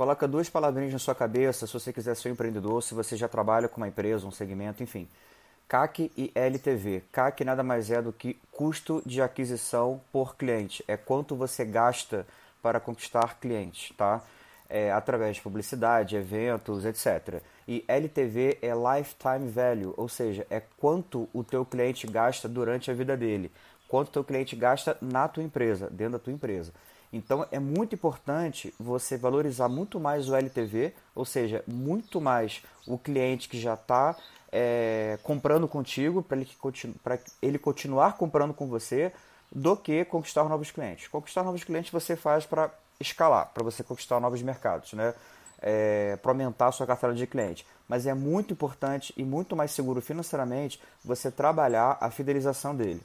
Coloca duas palavrinhas na sua cabeça se você quiser ser um empreendedor, se você já trabalha com uma empresa, um segmento, enfim. CAC e LTV. CAC nada mais é do que custo de aquisição por cliente. É quanto você gasta para conquistar clientes, tá? É, através de publicidade, eventos, etc. E LTV é Lifetime Value, ou seja, é quanto o teu cliente gasta durante a vida dele, quanto o teu cliente gasta na tua empresa, dentro da tua empresa. Então é muito importante você valorizar muito mais o LTV, ou seja, muito mais o cliente que já está é, comprando contigo, para ele, ele continuar comprando com você, do que conquistar novos clientes. Conquistar novos clientes você faz para escalar, para você conquistar novos mercados, né? É, para aumentar a sua carteira de cliente. Mas é muito importante e muito mais seguro financeiramente você trabalhar a fidelização dele.